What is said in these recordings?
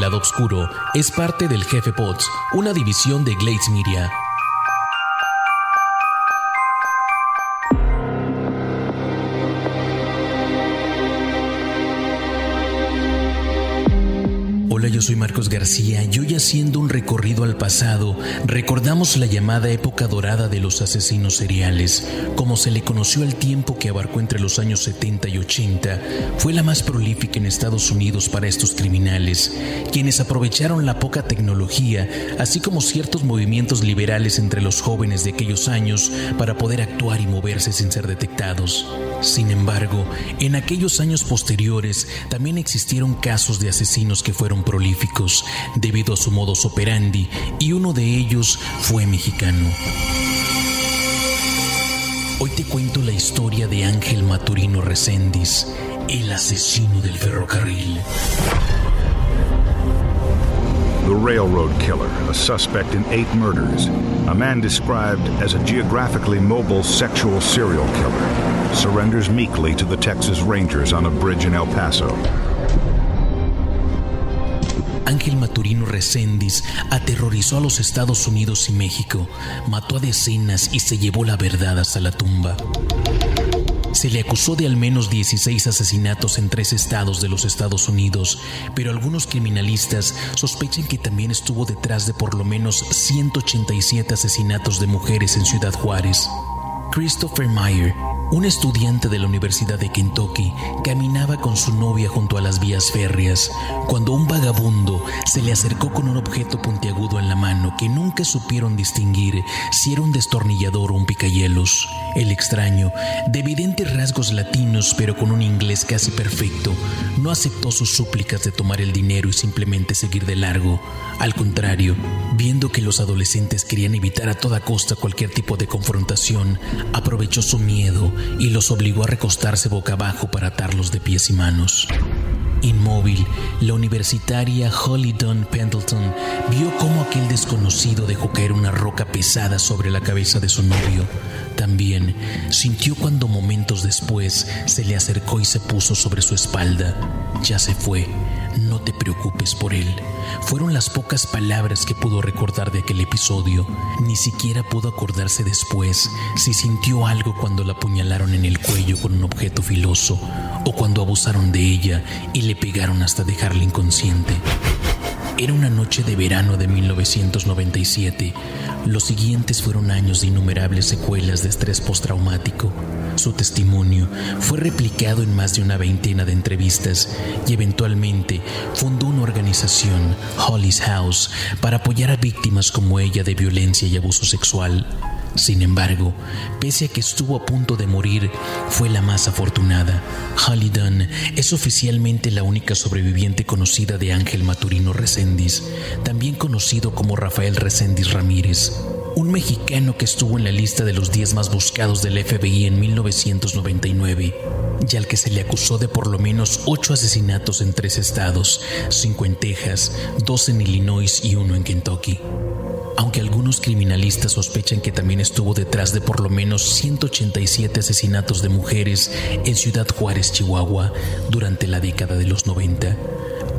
El lado oscuro es parte del Jefe Pods, una división de Glades Media. Yo soy Marcos García y hoy haciendo un recorrido al pasado, recordamos la llamada época dorada de los asesinos seriales, como se le conoció al tiempo que abarcó entre los años 70 y 80, fue la más prolífica en Estados Unidos para estos criminales, quienes aprovecharon la poca tecnología, así como ciertos movimientos liberales entre los jóvenes de aquellos años para poder actuar y moverse sin ser detectados. Sin embargo, en aquellos años posteriores también existieron casos de asesinos que fueron prolíficos debido a su modus operandi y uno de ellos fue mexicano. Hoy te cuento la historia de Ángel Maturino Reséndiz, el asesino del ferrocarril. The Railroad Killer, a suspect in eight murders. A man described as a geographically mobile sexual serial killer. Surrenders meekly to the Texas Rangers on a bridge in El Paso. Ángel Maturino Reséndiz aterrorizó a los Estados Unidos y México, mató a decenas y se llevó la verdad hasta la tumba. Se le acusó de al menos 16 asesinatos en tres estados de los Estados Unidos, pero algunos criminalistas sospechan que también estuvo detrás de por lo menos 187 asesinatos de mujeres en Ciudad Juárez. Christopher Meyer, un estudiante de la Universidad de Kentucky, caminaba con su novia junto a las vías férreas cuando un vagabundo se le acercó con un objeto puntiagudo en la mano que nunca supieron distinguir si era un destornillador o un picahielos. El extraño, de evidentes rasgos latinos pero con un inglés casi perfecto, no aceptó sus súplicas de tomar el dinero y simplemente seguir de largo. Al contrario, viendo que los adolescentes querían evitar a toda costa cualquier tipo de confrontación, aprovechó su miedo y los obligó a recostarse boca abajo para atarlos de pies y manos. Inmóvil, la universitaria Holly Dunn Pendleton vio cómo aquel desconocido dejó caer una roca pesada sobre la cabeza de su novio. También sintió cuando momentos después se le acercó y se puso sobre su espalda. Ya se fue, no te preocupes por él. Fueron las pocas palabras que pudo recordar de aquel episodio. Ni siquiera pudo acordarse después si sintió algo cuando la apuñalaron en el cuello con un objeto filoso o cuando abusaron de ella y le pegaron hasta dejarla inconsciente. Era una noche de verano de 1997. Los siguientes fueron años de innumerables secuelas de estrés postraumático. Su testimonio fue replicado en más de una veintena de entrevistas y eventualmente fundó una organización, Holly's House, para apoyar a víctimas como ella de violencia y abuso sexual. Sin embargo, pese a que estuvo a punto de morir, fue la más afortunada. Holly Dunn es oficialmente la única sobreviviente conocida de Ángel Maturino Reséndiz, también conocido como Rafael Reséndiz Ramírez, un mexicano que estuvo en la lista de los 10 más buscados del FBI en 1999 y al que se le acusó de por lo menos 8 asesinatos en tres estados, 5 en Texas, 2 en Illinois y uno en Kentucky aunque algunos criminalistas sospechan que también estuvo detrás de por lo menos 187 asesinatos de mujeres en Ciudad Juárez, Chihuahua, durante la década de los 90.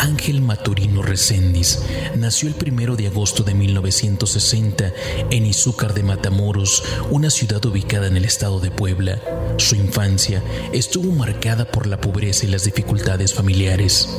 Ángel Maturino Reséndiz nació el 1 de agosto de 1960 en Izúcar de Matamoros, una ciudad ubicada en el estado de Puebla. Su infancia estuvo marcada por la pobreza y las dificultades familiares.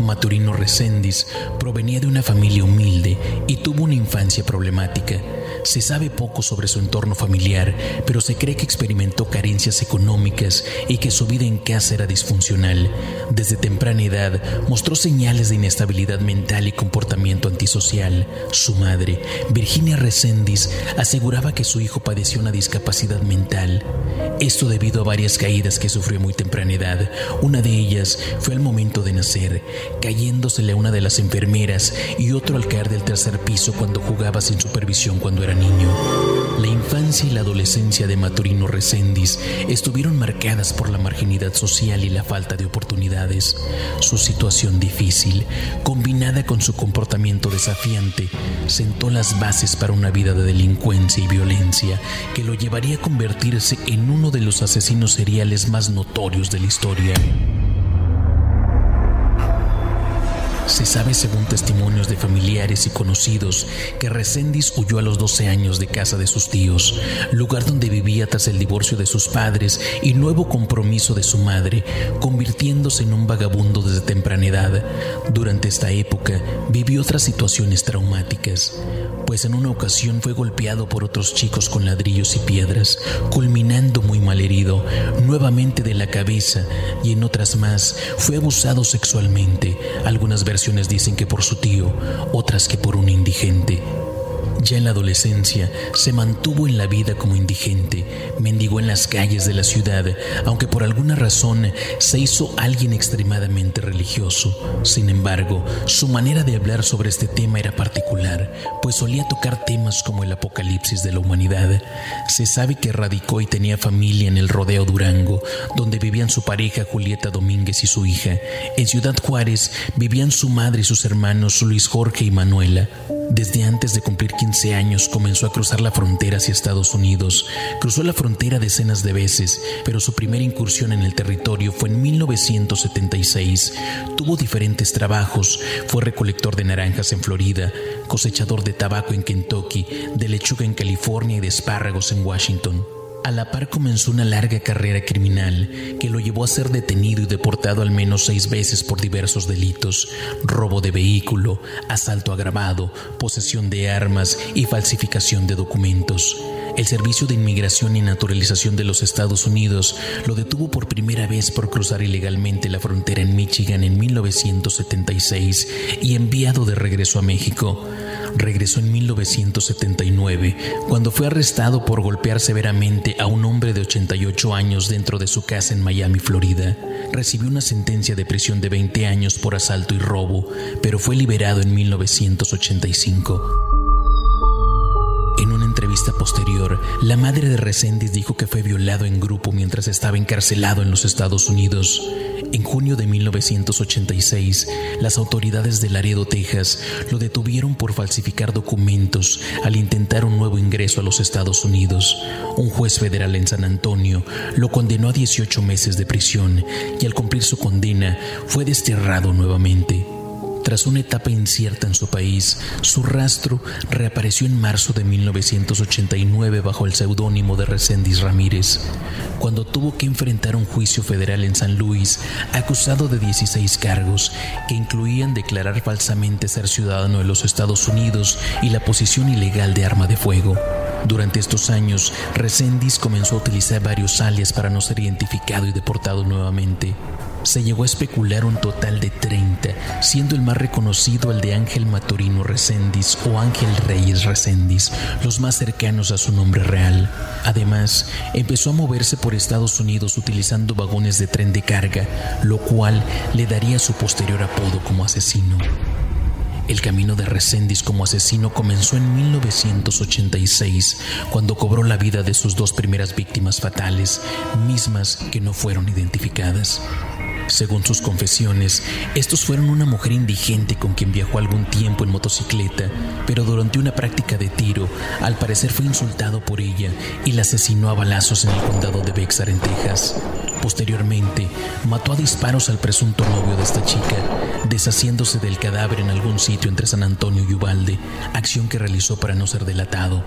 Maturino Reséndiz provenía de una familia humilde y tuvo una infancia problemática. Se sabe poco sobre su entorno familiar, pero se cree que experimentó carencias económicas y que su vida en casa era disfuncional. Desde temprana edad mostró señales de inestabilidad mental y comportamiento antisocial. Su madre, Virginia Resendiz, aseguraba que su hijo padecía una discapacidad mental. Esto debido a varias caídas que sufrió muy temprana edad. Una de ellas fue al momento de nacer, cayéndosele a una de las enfermeras y otro al caer del tercer piso cuando jugaba sin supervisión cuando era niño. La infancia y la adolescencia de Maturino Resendiz estuvieron marcadas por la marginidad social y la falta de oportunidades. Su situación difícil, combinada con su comportamiento desafiante, sentó las bases para una vida de delincuencia y violencia que lo llevaría a convertirse en uno de los asesinos seriales más notorios de la historia. Se sabe, según testimonios de familiares y conocidos, que Resendiz huyó a los 12 años de casa de sus tíos, lugar donde vivía tras el divorcio de sus padres y nuevo compromiso de su madre, convirtiéndose en un vagabundo desde temprana edad. Durante esta época vivió otras situaciones traumáticas pues en una ocasión fue golpeado por otros chicos con ladrillos y piedras, culminando muy mal herido, nuevamente de la cabeza, y en otras más fue abusado sexualmente. Algunas versiones dicen que por su tío, otras que por un indigente. Ya en la adolescencia se mantuvo en la vida como indigente, mendigó en las calles de la ciudad, aunque por alguna razón se hizo alguien extremadamente religioso. Sin embargo, su manera de hablar sobre este tema era particular, pues solía tocar temas como el apocalipsis de la humanidad. Se sabe que radicó y tenía familia en el Rodeo Durango, donde vivían su pareja Julieta Domínguez y su hija. En Ciudad Juárez vivían su madre y sus hermanos Luis Jorge y Manuela. Desde antes de cumplir 15 años comenzó a cruzar la frontera hacia Estados Unidos. Cruzó la frontera decenas de veces, pero su primera incursión en el territorio fue en 1976. Tuvo diferentes trabajos. Fue recolector de naranjas en Florida, cosechador de tabaco en Kentucky, de lechuga en California y de espárragos en Washington. A la par comenzó una larga carrera criminal que lo llevó a ser detenido y deportado al menos seis veces por diversos delitos, robo de vehículo, asalto agravado, posesión de armas y falsificación de documentos. El Servicio de Inmigración y Naturalización de los Estados Unidos lo detuvo por primera vez por cruzar ilegalmente la frontera en Michigan en 1976 y enviado de regreso a México regresó en 1979, cuando fue arrestado por golpear severamente a un hombre de 88 años dentro de su casa en Miami, Florida. Recibió una sentencia de prisión de 20 años por asalto y robo, pero fue liberado en 1985. En una entrevista posterior, la madre de Resendiz dijo que fue violado en grupo mientras estaba encarcelado en los Estados Unidos. En junio de 1986, las autoridades de Laredo, Texas, lo detuvieron por falsificar documentos al intentar un nuevo ingreso a los Estados Unidos. Un juez federal en San Antonio lo condenó a 18 meses de prisión y al cumplir su condena fue desterrado nuevamente. Tras una etapa incierta en su país, su rastro reapareció en marzo de 1989 bajo el seudónimo de Reséndiz Ramírez, cuando tuvo que enfrentar un juicio federal en San Luis acusado de 16 cargos que incluían declarar falsamente ser ciudadano de los Estados Unidos y la posición ilegal de arma de fuego. Durante estos años, Resendiz comenzó a utilizar varios alias para no ser identificado y deportado nuevamente. Se llegó a especular un total de 30, siendo el más reconocido el de Ángel Maturino Reséndiz o Ángel Reyes Reséndiz, los más cercanos a su nombre real. Además, empezó a moverse por Estados Unidos utilizando vagones de tren de carga, lo cual le daría su posterior apodo como asesino. El camino de Resendiz como asesino comenzó en 1986, cuando cobró la vida de sus dos primeras víctimas fatales, mismas que no fueron identificadas. Según sus confesiones, estos fueron una mujer indigente con quien viajó algún tiempo en motocicleta, pero durante una práctica de tiro, al parecer fue insultado por ella y la asesinó a balazos en el condado de Bexar, en Texas. Posteriormente, mató a disparos al presunto novio de esta chica, deshaciéndose del cadáver en algún sitio entre San Antonio y Ubalde, acción que realizó para no ser delatado.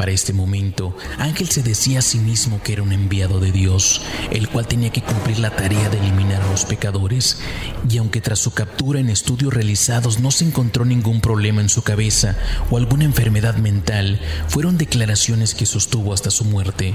Para este momento, Ángel se decía a sí mismo que era un enviado de Dios, el cual tenía que cumplir la tarea de eliminar a los pecadores, y aunque tras su captura en estudios realizados no se encontró ningún problema en su cabeza o alguna enfermedad mental, fueron declaraciones que sostuvo hasta su muerte.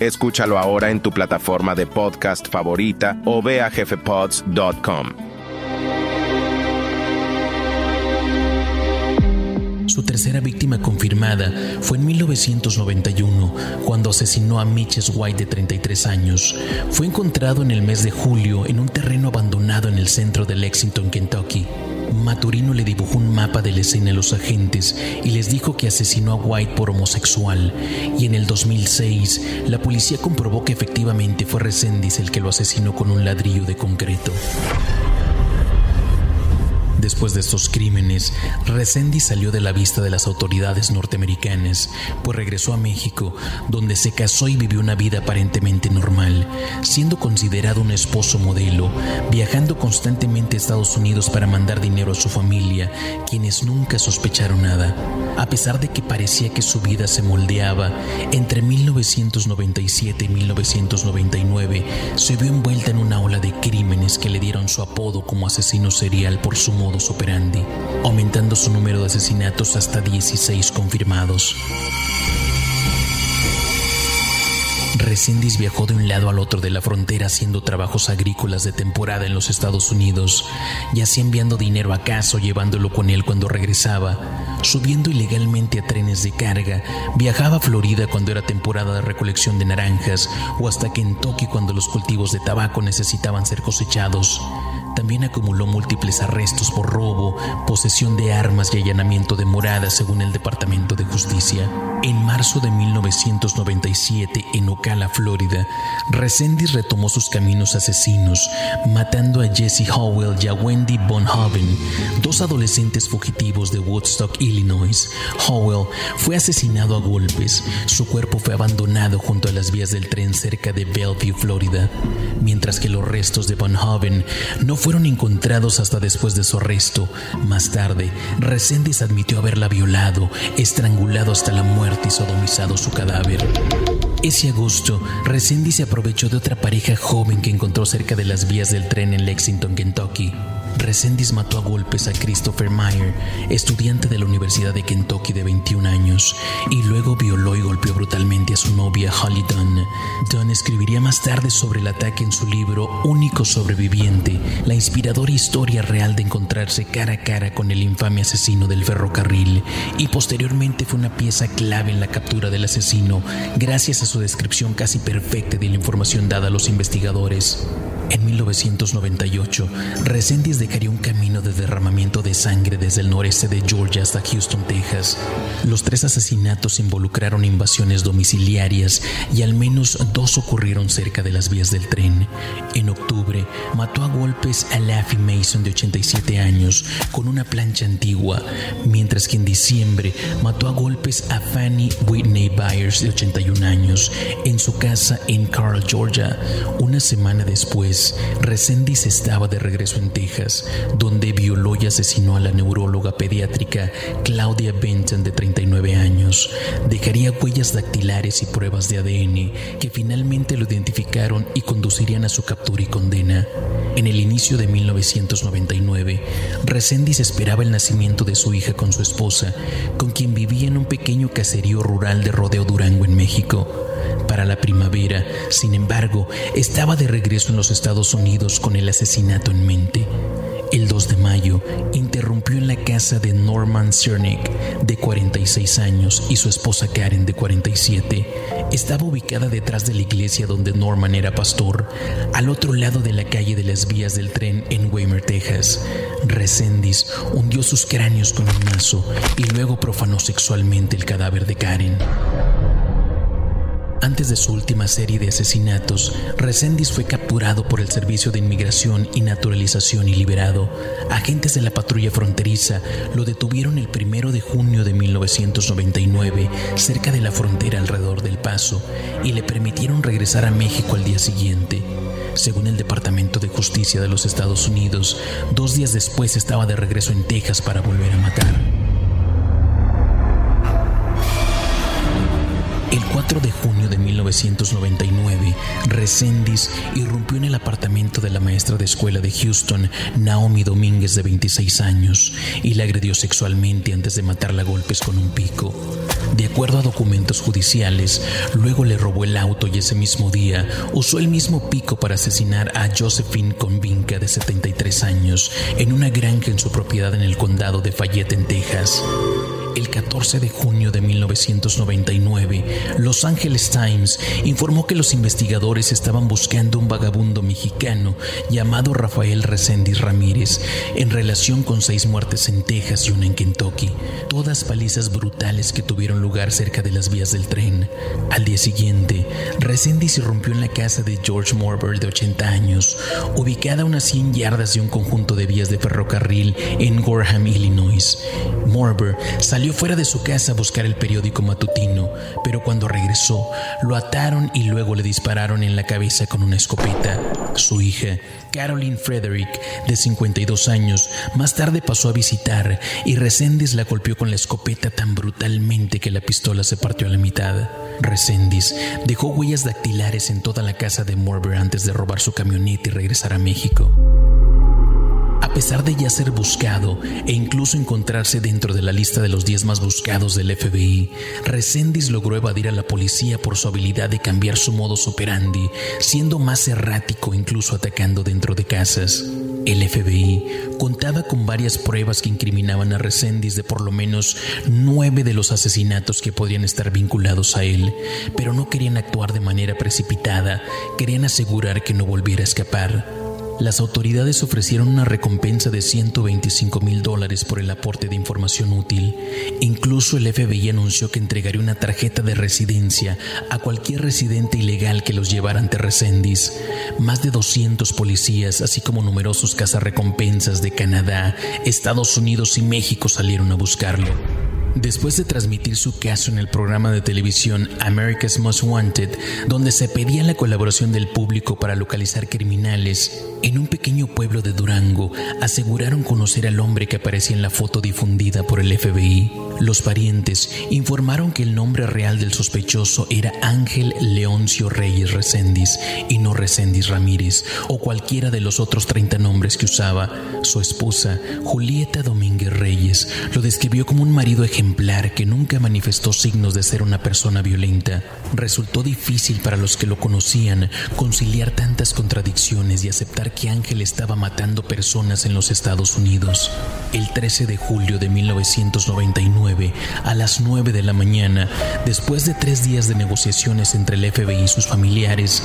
Escúchalo ahora en tu plataforma de podcast favorita o ve jefepods.com. Su tercera víctima confirmada fue en 1991, cuando asesinó a Mitches White de 33 años. Fue encontrado en el mes de julio en un terreno abandonado en el centro de Lexington, Kentucky. Maturino le dibujó un mapa de la escena a los agentes y les dijo que asesinó a White por homosexual. Y en el 2006, la policía comprobó que efectivamente fue Resendiz el que lo asesinó con un ladrillo de concreto. Después de estos crímenes, Resendi salió de la vista de las autoridades norteamericanas, pues regresó a México, donde se casó y vivió una vida aparentemente normal, siendo considerado un esposo modelo, viajando constantemente a Estados Unidos para mandar dinero a su familia, quienes nunca sospecharon nada. A pesar de que parecía que su vida se moldeaba, entre 1997 y 1999 se vio envuelta en una ola de crímenes que le dieron su apodo como asesino serial por su modo operandi, aumentando su número de asesinatos hasta 16 confirmados. Resendis viajó de un lado al otro de la frontera haciendo trabajos agrícolas de temporada en los Estados Unidos, ya sea enviando dinero a casa o llevándolo con él cuando regresaba, subiendo ilegalmente a trenes de carga, viajaba a Florida cuando era temporada de recolección de naranjas o hasta Kentucky cuando los cultivos de tabaco necesitaban ser cosechados. También acumuló múltiples arrestos por robo, posesión de armas y allanamiento de moradas según el Departamento de Justicia. En marzo de 1997, en Ocala, Florida, Resendiz retomó sus caminos asesinos, matando a Jesse Howell y a Wendy Bonhoven, dos adolescentes fugitivos de Woodstock, Illinois. Howell fue asesinado a golpes. Su cuerpo fue abandonado junto a las vías del tren cerca de Bellevue, Florida, mientras que los restos de Bonhoven no fueron fueron encontrados hasta después de su arresto. Más tarde, Reséndiz admitió haberla violado, estrangulado hasta la muerte y sodomizado su cadáver. Ese agosto, Reséndiz se aprovechó de otra pareja joven que encontró cerca de las vías del tren en Lexington, Kentucky. Resendis mató a golpes a Christopher Meyer, estudiante de la Universidad de Kentucky de 21 años, y luego violó y golpeó brutalmente a su novia Holly Dunn. Dunn escribiría más tarde sobre el ataque en su libro Único Sobreviviente, la inspiradora historia real de encontrarse cara a cara con el infame asesino del ferrocarril, y posteriormente fue una pieza clave en la captura del asesino, gracias a su descripción casi perfecta de la información dada a los investigadores. En 1998, Resendiz dejaría un camino de derramamiento de sangre desde el noreste de Georgia hasta Houston, Texas. Los tres asesinatos involucraron invasiones domiciliarias y al menos dos ocurrieron cerca de las vías del tren. En octubre, mató a golpes a Laffy Mason de 87 años con una plancha antigua, mientras que en diciembre mató a golpes a Fanny Whitney Byers de 81 años en su casa en Carl, Georgia. Una semana después, Resendiz estaba de regreso en Texas, donde violó y asesinó a la neuróloga pediátrica Claudia Benton de 39 años. Dejaría huellas dactilares y pruebas de ADN que finalmente lo identificaron y conducirían a su captura y condena. En el inicio de 1999, Resendiz esperaba el nacimiento de su hija con su esposa, con quien vivía en un pequeño caserío rural de Rodeo Durango en México para la primavera. Sin embargo, estaba de regreso en los Estados Unidos con el asesinato en mente. El 2 de mayo, interrumpió en la casa de Norman Cernick, de 46 años, y su esposa Karen, de 47. Estaba ubicada detrás de la iglesia donde Norman era pastor, al otro lado de la calle de las vías del tren en Weimar, Texas. Resendiz hundió sus cráneos con un mazo y luego profanó sexualmente el cadáver de Karen. Antes de su última serie de asesinatos, Resendiz fue capturado por el Servicio de Inmigración y Naturalización y liberado. Agentes de la patrulla fronteriza lo detuvieron el primero de junio de 1999 cerca de la frontera alrededor del Paso y le permitieron regresar a México al día siguiente. Según el Departamento de Justicia de los Estados Unidos, dos días después estaba de regreso en Texas para volver a matar. El 4 de junio 1999, Resendiz irrumpió en el apartamento de la maestra de escuela de Houston, Naomi Domínguez, de 26 años, y la agredió sexualmente antes de matarla a golpes con un pico. De acuerdo a documentos judiciales, luego le robó el auto y ese mismo día usó el mismo pico para asesinar a Josephine Convinca, de 73 años, en una granja en su propiedad en el condado de Fayette, en Texas. El 14 de junio de 1999, Los Angeles Times informó que los investigadores estaban buscando un vagabundo mexicano llamado Rafael Reséndiz Ramírez en relación con seis muertes en Texas y una en Kentucky, todas palizas brutales que tuvieron lugar cerca de las vías del tren. Al día siguiente, Reséndiz irrumpió en la casa de George Morber de 80 años, ubicada a unas 100 yardas de un conjunto de vías de ferrocarril en Gorham, Illinois. Morber salió fuera de su casa a buscar el periódico matutino, pero cuando regresó, lo ataron y luego le dispararon en la cabeza con una escopeta. Su hija, Caroline Frederick, de 52 años, más tarde pasó a visitar y Resendiz la golpeó con la escopeta tan brutalmente que la pistola se partió a la mitad. Resendiz dejó huellas dactilares en toda la casa de Morber antes de robar su camioneta y regresar a México. A pesar de ya ser buscado e incluso encontrarse dentro de la lista de los 10 más buscados del FBI, Resendiz logró evadir a la policía por su habilidad de cambiar su modus operandi, siendo más errático incluso atacando dentro de casas. El FBI contaba con varias pruebas que incriminaban a Resendiz de por lo menos nueve de los asesinatos que podrían estar vinculados a él, pero no querían actuar de manera precipitada, querían asegurar que no volviera a escapar las autoridades ofrecieron una recompensa de 125 mil dólares por el aporte de información útil. Incluso el FBI anunció que entregaría una tarjeta de residencia a cualquier residente ilegal que los llevara ante Resendiz. Más de 200 policías, así como numerosos cazarrecompensas de Canadá, Estados Unidos y México salieron a buscarlo. Después de transmitir su caso en el programa de televisión America's Most Wanted, donde se pedía la colaboración del público para localizar criminales, en un pequeño pueblo de Durango aseguraron conocer al hombre que aparecía en la foto difundida por el FBI. Los parientes informaron que el nombre real del sospechoso era Ángel Leoncio Reyes Reséndiz y no Reséndiz Ramírez o cualquiera de los otros 30 nombres que usaba. Su esposa, Julieta Domínguez Reyes, lo describió como un marido ejemplar que nunca manifestó signos de ser una persona violenta. Resultó difícil para los que lo conocían conciliar tantas contradicciones y aceptar que Ángel estaba matando personas en los Estados Unidos. El 13 de julio de 1999, a las 9 de la mañana, después de tres días de negociaciones entre el FBI y sus familiares,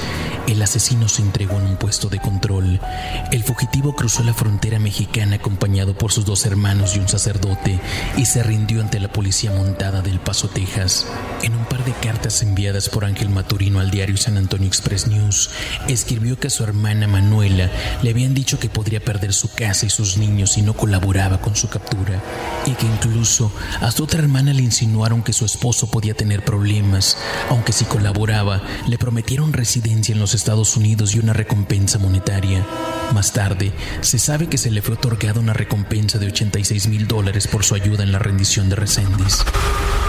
el asesino se entregó en un puesto de control. El fugitivo cruzó la frontera mexicana acompañado por sus dos hermanos y un sacerdote y se rindió ante la policía montada del Paso, Texas. En un par de cartas enviadas por Ángel Maturino al diario San Antonio Express News, escribió que a su hermana Manuela le habían dicho que podría perder su casa y sus niños si no colaboraba con su captura, y que incluso a otra hermana le insinuaron que su esposo podía tener problemas, aunque si colaboraba le prometieron residencia en los Estados Unidos y una recompensa monetaria. Más tarde, se sabe que se le fue otorgada una recompensa de 86 mil dólares por su ayuda en la rendición de Resendiz.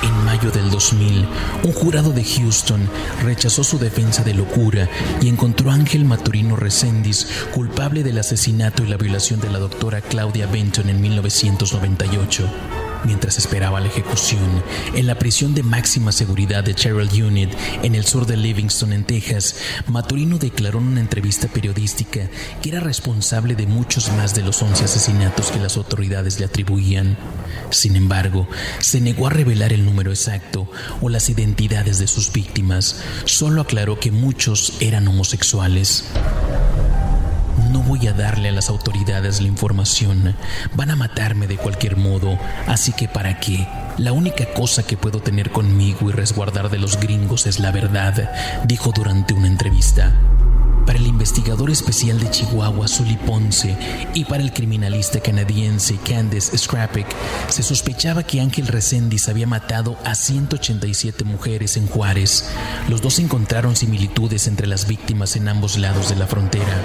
En mayo del 2000, un jurado de Houston rechazó su defensa de locura y encontró a Ángel Maturino Resendiz culpable del asesinato y la violación de la doctora Claudia Benton en 1998. Mientras esperaba la ejecución, en la prisión de máxima seguridad de Cheryl Unit, en el sur de Livingston, en Texas, Maturino declaró en una entrevista periodística que era responsable de muchos más de los 11 asesinatos que las autoridades le atribuían. Sin embargo, se negó a revelar el número exacto o las identidades de sus víctimas, solo aclaró que muchos eran homosexuales. No voy a darle a las autoridades la información. Van a matarme de cualquier modo. Así que ¿para qué? La única cosa que puedo tener conmigo y resguardar de los gringos es la verdad, dijo durante una entrevista para el investigador especial de Chihuahua, Sully Ponce, y para el criminalista canadiense Candace Scrappick, se sospechaba que Ángel Reséndiz había matado a 187 mujeres en Juárez. Los dos encontraron similitudes entre las víctimas en ambos lados de la frontera.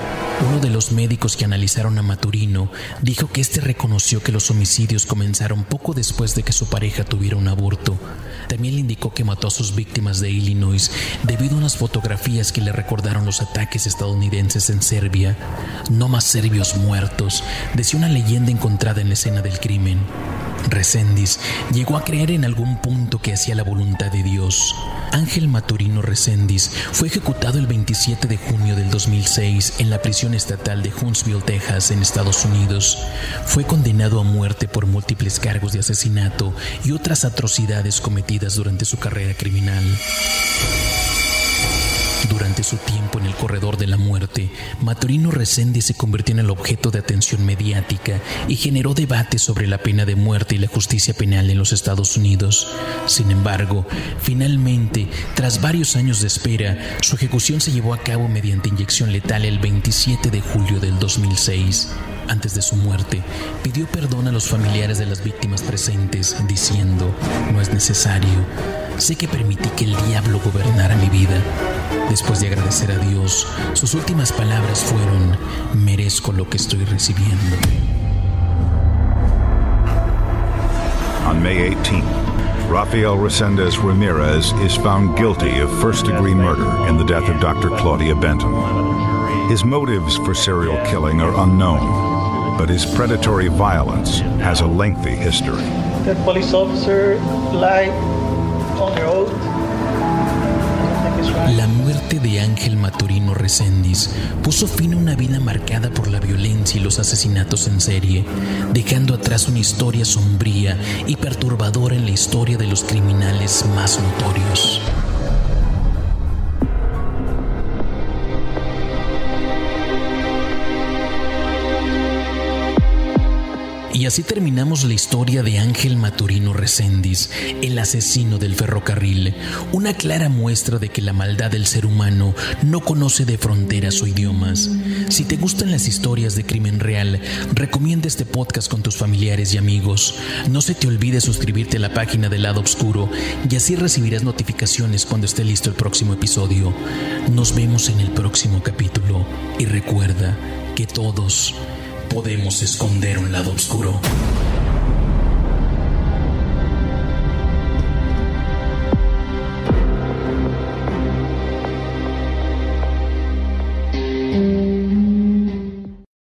Uno de los médicos que analizaron a Maturino dijo que este reconoció que los homicidios comenzaron poco después de que su pareja tuviera un aborto. También le indicó que mató a sus víctimas de Illinois debido a unas fotografías que le recordaron los ataques estadounidenses en Serbia. No más serbios muertos, decía una leyenda encontrada en la escena del crimen. Reséndiz llegó a creer en algún punto que hacía la voluntad de Dios. Ángel Maturino Reséndiz fue ejecutado el 27 de junio del 2006 en la prisión estatal de Huntsville, Texas, en Estados Unidos. Fue condenado a muerte por múltiples cargos de asesinato y otras atrocidades cometidas durante su carrera criminal. Durante su tiempo en el corredor de la muerte, Maturino Resende se convirtió en el objeto de atención mediática y generó debate sobre la pena de muerte y la justicia penal en los Estados Unidos. Sin embargo, finalmente, tras varios años de espera, su ejecución se llevó a cabo mediante inyección letal el 27 de julio del 2006 antes de su muerte, pidió perdón a los familiares de las víctimas presentes, diciendo, no es necesario, sé que permití que el diablo gobernara mi vida. Después de agradecer a Dios, sus últimas palabras fueron, merezco lo que estoy recibiendo. On May 18, Rafael Resendez Ramirez is found guilty of first degree murder in the death of Dr. Claudia Benton. His motives for serial killing are unknown, but his predatory violence has a lengthy history. That police officer lied on their oath La muerte de Ángel Maturino Reséndiz puso fin a una vida marcada por la violencia y los asesinatos en serie, dejando atrás una historia sombría y perturbadora en la historia de los criminales más notorios. Y así terminamos la historia de Ángel Maturino Reséndiz, el asesino del ferrocarril, una clara muestra de que la maldad del ser humano no conoce de fronteras o idiomas. Si te gustan las historias de crimen real, recomienda este podcast con tus familiares y amigos. No se te olvide suscribirte a la página del lado oscuro y así recibirás notificaciones cuando esté listo el próximo episodio. Nos vemos en el próximo capítulo y recuerda que todos podemos esconder un lado oscuro.